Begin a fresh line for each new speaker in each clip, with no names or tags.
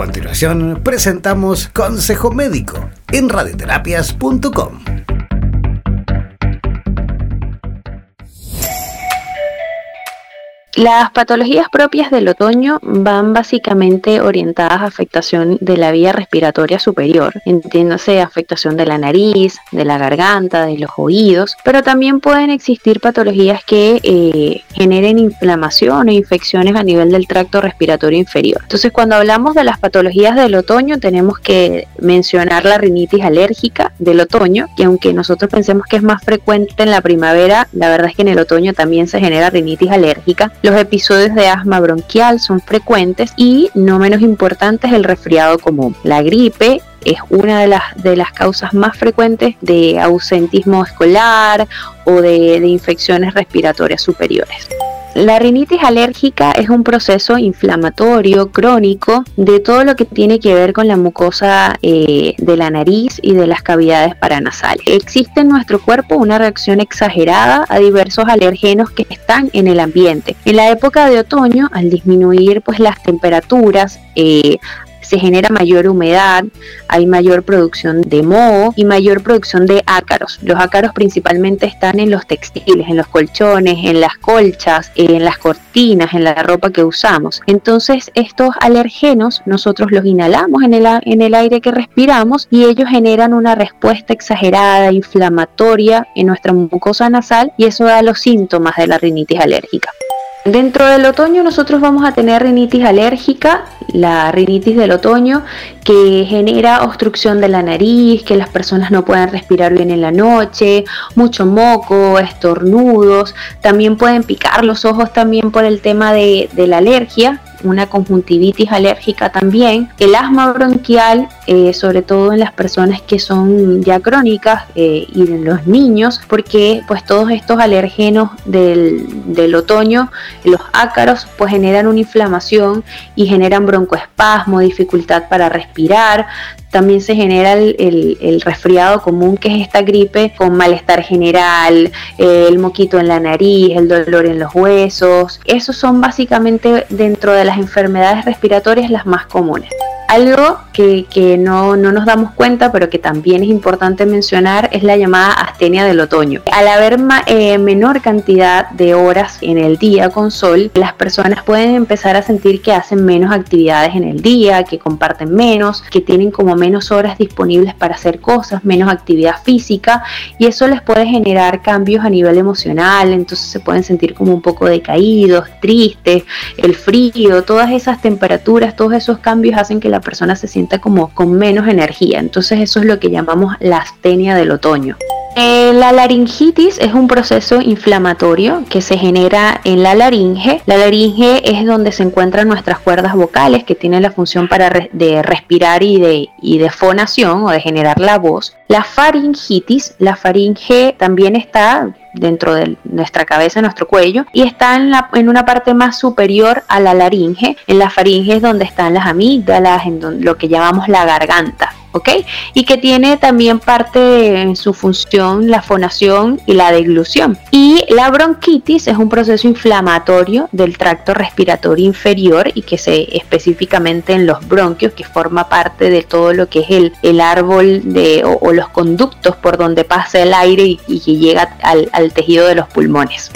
continuación presentamos Consejo Médico en radioterapias.com.
Las patologías propias del otoño van básicamente orientadas a afectación de la vía respiratoria superior, entiéndase afectación de la nariz, de la garganta, de los oídos, pero también pueden existir patologías que eh, generen inflamación o infecciones a nivel del tracto respiratorio inferior. Entonces, cuando hablamos de las patologías del otoño, tenemos que mencionar la rinitis alérgica del otoño, que aunque nosotros pensemos que es más frecuente en la primavera, la verdad es que en el otoño también se genera rinitis alérgica los episodios de asma bronquial son frecuentes y, no menos importante, es el resfriado común. La gripe es una de las, de las causas más frecuentes de ausentismo escolar o de infecciones respiratorias superiores. La rinitis alérgica es un proceso inflamatorio crónico de todo lo que tiene que ver con la mucosa eh, de la nariz y de las cavidades paranasales. Existe en nuestro cuerpo una reacción exagerada a diversos alergenos que están en el ambiente. En la época de otoño, al disminuir pues las temperaturas, eh, se genera mayor humedad, hay mayor producción de moho y mayor producción de ácaros. Los ácaros principalmente están en los textiles, en los colchones, en las colchas, en las cortinas, en la ropa que usamos. Entonces estos alergenos nosotros los inhalamos en el, en el aire que respiramos y ellos generan una respuesta exagerada, inflamatoria en nuestra mucosa nasal y eso da los síntomas de la rinitis alérgica. Dentro del otoño nosotros vamos a tener rinitis alérgica, la rinitis del otoño, que genera obstrucción de la nariz, que las personas no pueden respirar bien en la noche, mucho moco, estornudos, también pueden picar los ojos también por el tema de, de la alergia, una conjuntivitis alérgica también, el asma bronquial, eh, sobre todo en las personas que son ya crónicas eh, y en los niños, porque pues todos estos alérgenos del, del, otoño, los ácaros, pues generan una inflamación y generan broncoespasmo, dificultad para respirar, también se genera el, resfriado común, que es esta gripe con malestar general, eh, el moquito en la nariz, el dolor en los huesos. Esos son básicamente dentro de las enfermedades respiratorias las más comunes. Algo que, no, nos damos cuenta, pero que también es importante mencionar, es la llamada astenia del otoño. Al haber eh, menor cantidad de horas en el día con sol, las personas pueden empezar a sentir que hacen menos actividades en el día, que comparten menos, que tienen como menos horas disponibles para hacer cosas, menos actividad física, y eso les puede generar cambios a nivel emocional, entonces se pueden sentir como un poco decaídos, tristes, el frío, todas esas temperaturas, todos esos cambios hacen que la persona se sienta como con menos energía. Entonces eso es lo que llamamos la astenia del otoño. Eh, la laringitis es un proceso inflamatorio que se genera en la laringe. La laringe es donde se encuentran nuestras cuerdas vocales que tienen la función para de respirar y de, fonación o de generar la voz. La faringitis, la faringe también está dentro de nuestra cabeza, nuestro cuello, y está en una parte más superior a la laringe. En la faringe es donde están las amígdalas, en lo que llamamos la garganta. ¿Ok? Y que tiene también parte en su función la fonación y la deglución. Y la bronquitis es un proceso inflamatorio del tracto respiratorio inferior y que se específicamente en los bronquios, que forma parte de todo lo que es el, el árbol de, o, los conductos por donde pasa el aire y, que llega al tejido de los pulmones.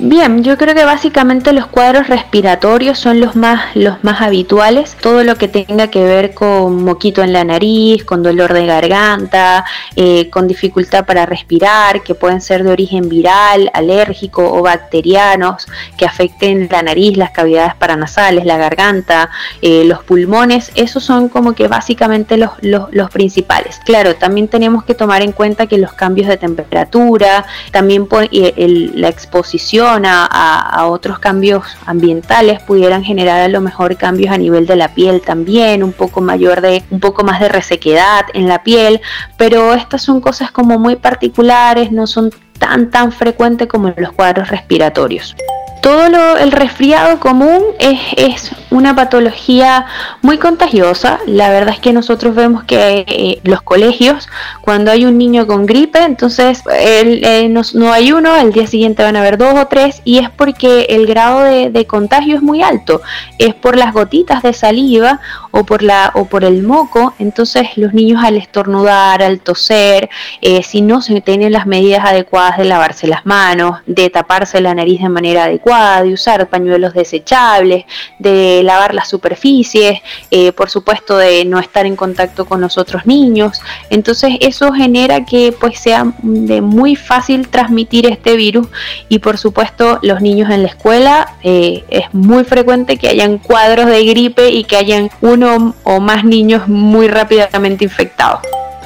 Bien, yo creo que básicamente los cuadros respiratorios son los más, los más habituales. Todo lo que tenga que ver con moquito en la nariz, con dolor de garganta, eh, con dificultad para respirar, que pueden ser de origen viral, alérgico o bacterianos, que afecten la nariz, las cavidades paranasales, la garganta, eh, los pulmones. Esos son como que básicamente los, los, principales. Claro, también tenemos que tomar en cuenta que los cambios de temperatura, también la exposición, a, otros cambios ambientales pudieran generar a lo mejor cambios a nivel de la piel también, un poco mayor de, un poco más de resequedad en la piel, pero estas son cosas como muy particulares, no son tan tan frecuentes como los cuadros respiratorios. Todo el resfriado común es, es una patología muy contagiosa. La verdad es que nosotros vemos que eh, los colegios, cuando hay un niño con gripe, entonces eh, no, hay uno, al día siguiente van a haber dos o tres, y es porque el grado de, de contagio es muy alto. Es por las gotitas de saliva o por, la, o por el moco. Entonces los niños al estornudar, al toser, eh, si no se tienen las medidas adecuadas de lavarse las manos, de taparse la nariz de manera adecuada, de usar pañuelos desechables, de lavar las superficies, eh, por supuesto de no estar en contacto con los otros niños. Entonces eso genera que pues sea muy fácil transmitir este virus y por supuesto los niños en la escuela eh, es muy frecuente que hayan cuadros de gripe y que hayan uno o más niños muy rápidamente infectados.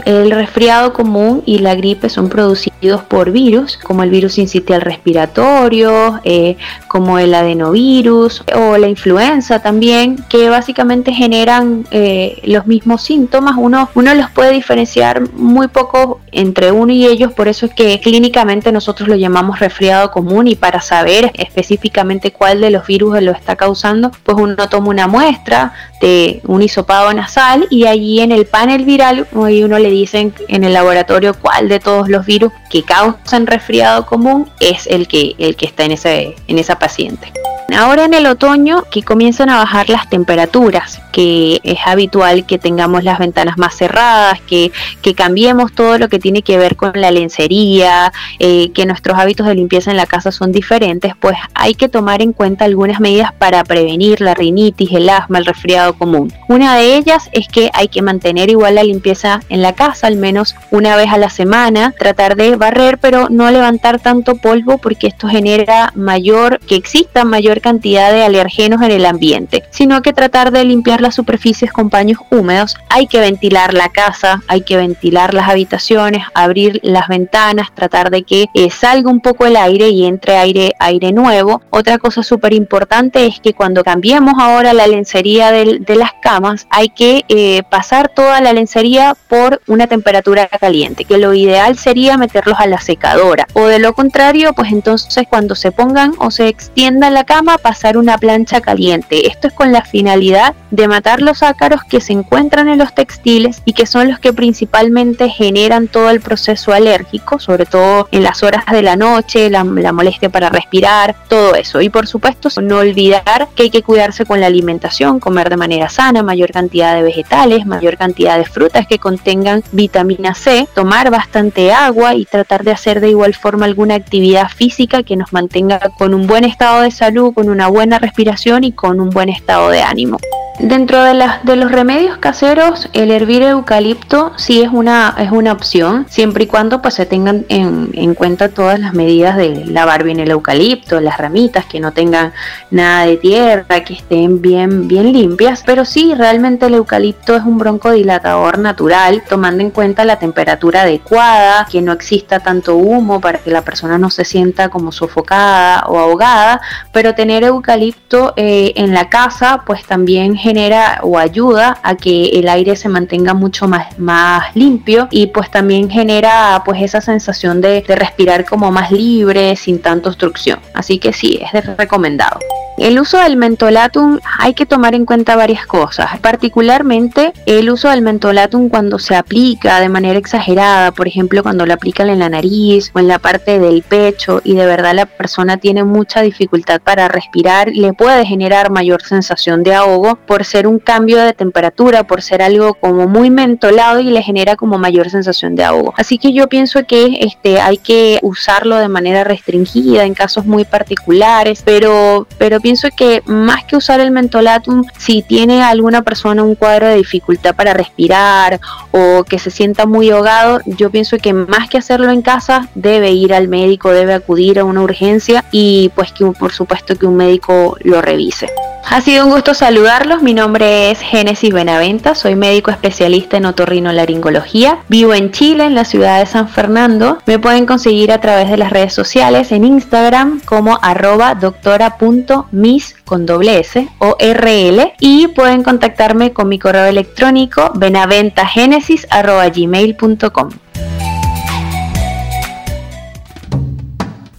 El resfriado común y la gripe son producidos por virus, como el virus incitial respiratorio, eh, como el adenovirus o la influenza también, que básicamente generan eh, los mismos síntomas. Uno, uno los puede diferenciar muy poco entre uno y ellos, por eso es que clínicamente nosotros lo llamamos resfriado común y para saber específicamente cuál de los virus lo está causando, pues uno toma una muestra de un hisopado nasal y allí en el panel viral uno le dicen en el laboratorio cuál de todos los virus que causan resfriado común es el que, el que está en, ese, en esa paciente. Ahora en el otoño que comienzan a bajar las temperaturas, que es habitual que tengamos las ventanas más cerradas, que, cambiemos todo lo que tiene que ver con la lencería, eh, que nuestros hábitos de limpieza en la casa son diferentes, pues hay que tomar en cuenta algunas medidas para prevenir la rinitis, el asma, el resfriado común. Una de ellas es que hay que mantener igual la limpieza en la casa, al menos una vez a la semana, tratar de barrer, pero no levantar tanto polvo porque esto genera mayor, que exista mayor cantidad de alergenos en el ambiente, sino que tratar de limpiar las superficies con paños húmedos. Hay que ventilar la casa, hay que ventilar las habitaciones, abrir las ventanas, tratar de que eh, salga un poco el aire y entre aire, aire nuevo. Otra cosa súper importante es que cuando cambiemos ahora la lencería de, las camas, hay que eh, pasar toda la lencería por una temperatura caliente, que lo ideal sería meterlos a la secadora. O de lo contrario, pues entonces cuando se pongan o se extienda la cama, pasar una plancha caliente. Esto es con la finalidad de matar los ácaros que se encuentran en los textiles y que son los que principalmente generan todo el proceso alérgico, sobre todo en las horas de la noche, la, molestia para respirar, todo eso. Y por supuesto, no olvidar que hay que cuidarse con la alimentación, comer de manera sana, mayor cantidad de vegetales, mayor cantidad de frutas que contengan vitamina C, tomar bastante agua y tratar de hacer de igual forma alguna actividad física que nos mantenga con un buen estado de salud, con una buena respiración y con un buen estado de ánimo. Dentro de, las, de los remedios caseros, el hervir eucalipto sí es una, es una opción, siempre y cuando pues, se tengan en, en, cuenta todas las medidas de lavar bien el eucalipto, las ramitas, que no tengan nada de tierra, que estén bien, bien limpias. Pero sí, realmente el eucalipto es un broncodilatador natural, tomando en cuenta la temperatura adecuada, que no exista tanto humo para que la persona no se sienta como sofocada o ahogada, pero tener eucalipto eh, en la casa pues también genera o ayuda a que el aire se mantenga mucho más, más limpio y pues también genera pues esa sensación de, de respirar como más libre, sin tanta obstrucción. Así que sí, es recomendado. El uso del mentolatum hay que tomar en cuenta varias cosas, particularmente el uso del mentolatum cuando se aplica de manera exagerada, por ejemplo cuando lo aplican en la nariz o en la parte del pecho y de verdad la persona tiene mucha dificultad para respirar, le puede generar mayor sensación de ahogo por ser un cambio de temperatura, por ser algo como muy mentolado y le genera como mayor sensación de ahogo. Así que yo pienso que este hay que usarlo de manera restringida en casos muy particulares, pero pero pienso que más que usar el mentolatum, si tiene alguna persona un cuadro de dificultad para respirar o que se sienta muy ahogado, yo pienso que más que hacerlo en casa, debe ir al médico, debe acudir a una urgencia y pues que por supuesto que un médico lo revise. Ha sido un gusto saludarlos. Mi nombre es Génesis Benaventa. Soy médico especialista en otorrinolaringología. Vivo en Chile, en la ciudad de San Fernando. Me pueden conseguir a través de las redes sociales en Instagram como arroba doctora.mis con doble S o RL y pueden contactarme con mi correo electrónico benaventagenesis arroba.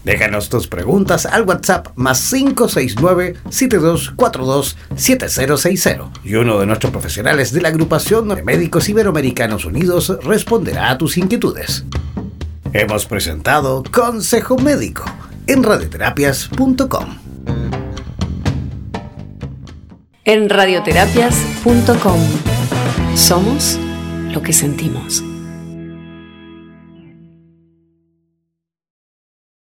Déjanos tus preguntas al WhatsApp más 569-7242-7060 y uno de nuestros profesionales de la agrupación de Médicos Iberoamericanos Unidos responderá a tus inquietudes. Hemos presentado Consejo Médico en radioterapias.com.
En radioterapias.com somos lo que sentimos.